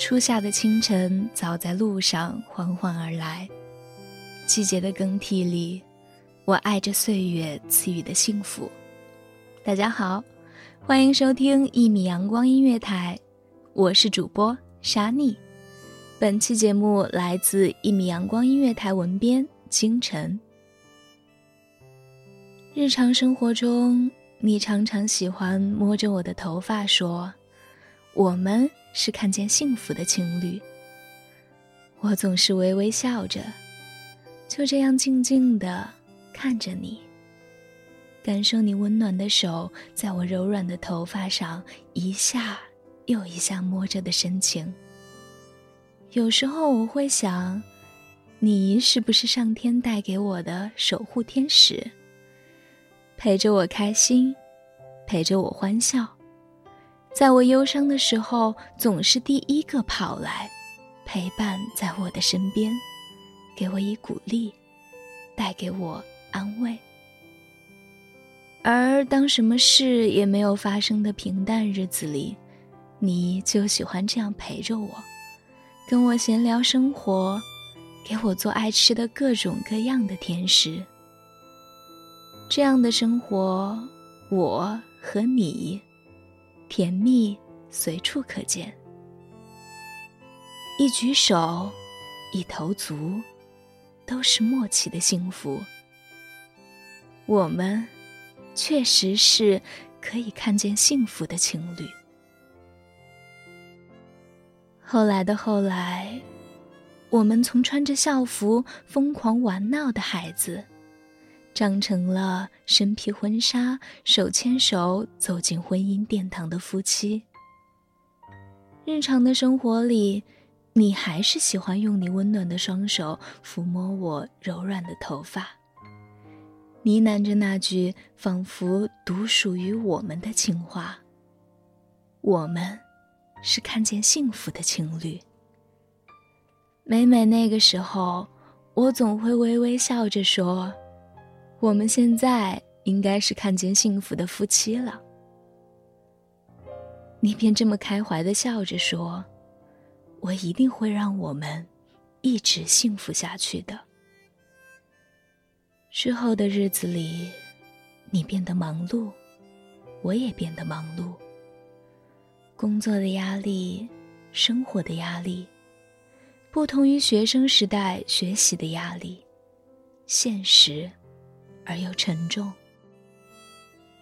初夏的清晨，早在路上缓缓而来。季节的更替里，我爱着岁月赐予的幸福。大家好，欢迎收听一米阳光音乐台，我是主播沙妮。本期节目来自一米阳光音乐台文编清晨。日常生活中，你常常喜欢摸着我的头发说：“我们。”是看见幸福的情侣，我总是微微笑着，就这样静静的看着你，感受你温暖的手在我柔软的头发上一下又一下摸着的深情。有时候我会想，你是不是上天带给我的守护天使，陪着我开心，陪着我欢笑。在我忧伤的时候，总是第一个跑来，陪伴在我的身边，给我以鼓励，带给我安慰。而当什么事也没有发生的平淡日子里，你就喜欢这样陪着我，跟我闲聊生活，给我做爱吃的各种各样的甜食。这样的生活，我和你。甜蜜随处可见，一举手，一投足，都是默契的幸福。我们确实是可以看见幸福的情侣。后来的后来，我们从穿着校服疯狂玩闹的孩子。长成了身披婚纱、手牵手走进婚姻殿堂的夫妻。日常的生活里，你还是喜欢用你温暖的双手抚摸我柔软的头发，呢喃着那句仿佛独属于我们的情话。我们是看见幸福的情侣。每每那个时候，我总会微微笑着说。我们现在应该是看见幸福的夫妻了。你便这么开怀的笑着说：“我一定会让我们一直幸福下去的。”之后的日子里，你变得忙碌，我也变得忙碌。工作的压力，生活的压力，不同于学生时代学习的压力，现实。而又沉重。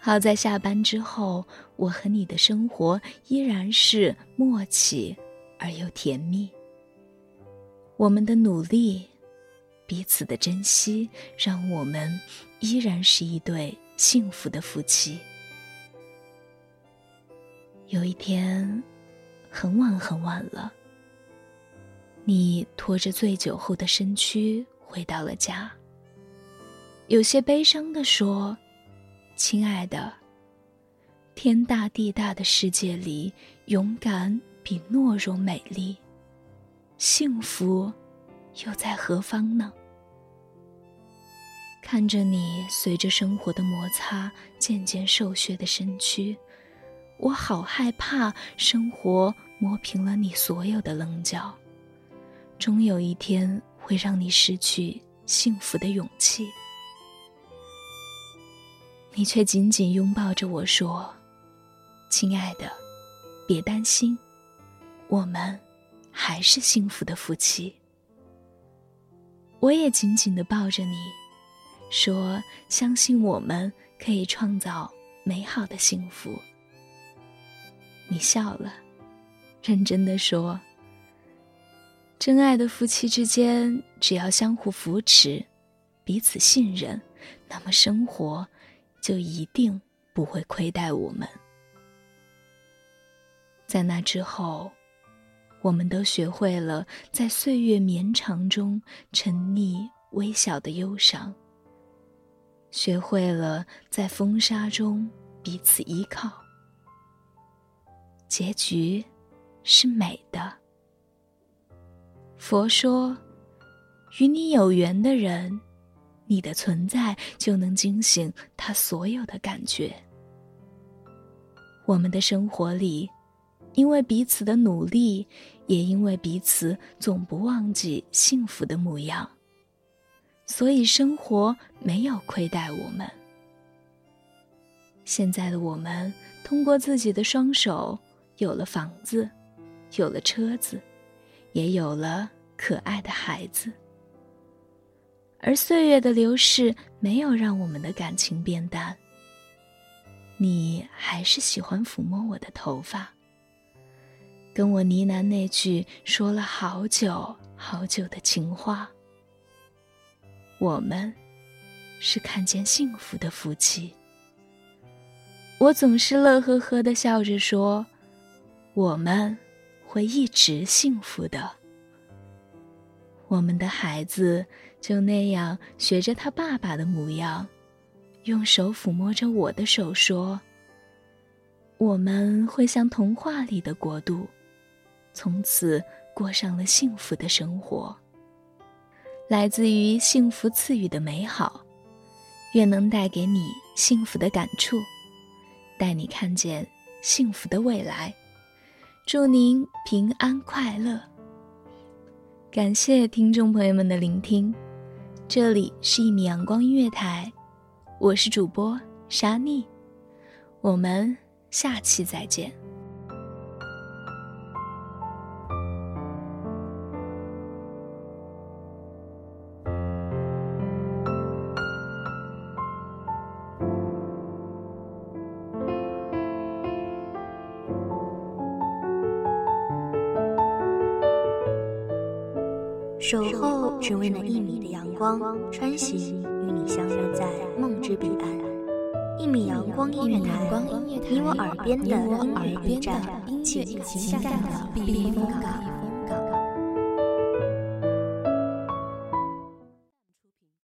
好在下班之后，我和你的生活依然是默契而又甜蜜。我们的努力，彼此的珍惜，让我们依然是一对幸福的夫妻。有一天，很晚很晚了，你拖着醉酒后的身躯回到了家。有些悲伤的说：“亲爱的，天大地大的世界里，勇敢比懦弱美丽。幸福又在何方呢？”看着你随着生活的摩擦渐渐瘦削的身躯，我好害怕生活磨平了你所有的棱角，终有一天会让你失去幸福的勇气。你却紧紧拥抱着我说：“亲爱的，别担心，我们还是幸福的夫妻。”我也紧紧地抱着你，说相信我们可以创造美好的幸福。你笑了，认真地说：“真爱的夫妻之间，只要相互扶持，彼此信任，那么生活就一定不会亏待我们。”在那之后，我们都学会了在岁月绵长中沉溺微小的忧伤，学会了在风沙中彼此依靠。结局是美的。佛说，与你有缘的人，你的存在就能惊醒他所有的感觉。我们的生活里。因为彼此的努力，也因为彼此总不忘记幸福的模样，所以生活没有亏待我们。现在的我们，通过自己的双手，有了房子，有了车子，也有了可爱的孩子。而岁月的流逝，没有让我们的感情变淡。你还是喜欢抚摸我的头发。跟我呢喃那句说了好久好久的情话。我们是看见幸福的夫妻。我总是乐呵呵的笑着说：“我们会一直幸福的。”我们的孩子就那样学着他爸爸的模样，用手抚摸着我的手说：“我们会像童话里的国度。”从此过上了幸福的生活。来自于幸福赐予的美好，愿能带给你幸福的感触，带你看见幸福的未来。祝您平安快乐。感谢听众朋友们的聆听，这里是一米阳光音乐台，我是主播沙妮，我们下期再见。守候只为那一米的阳光，穿行与你相约在梦之彼岸。一米阳光音乐台，你我耳边的音乐驿站，情感的避风港。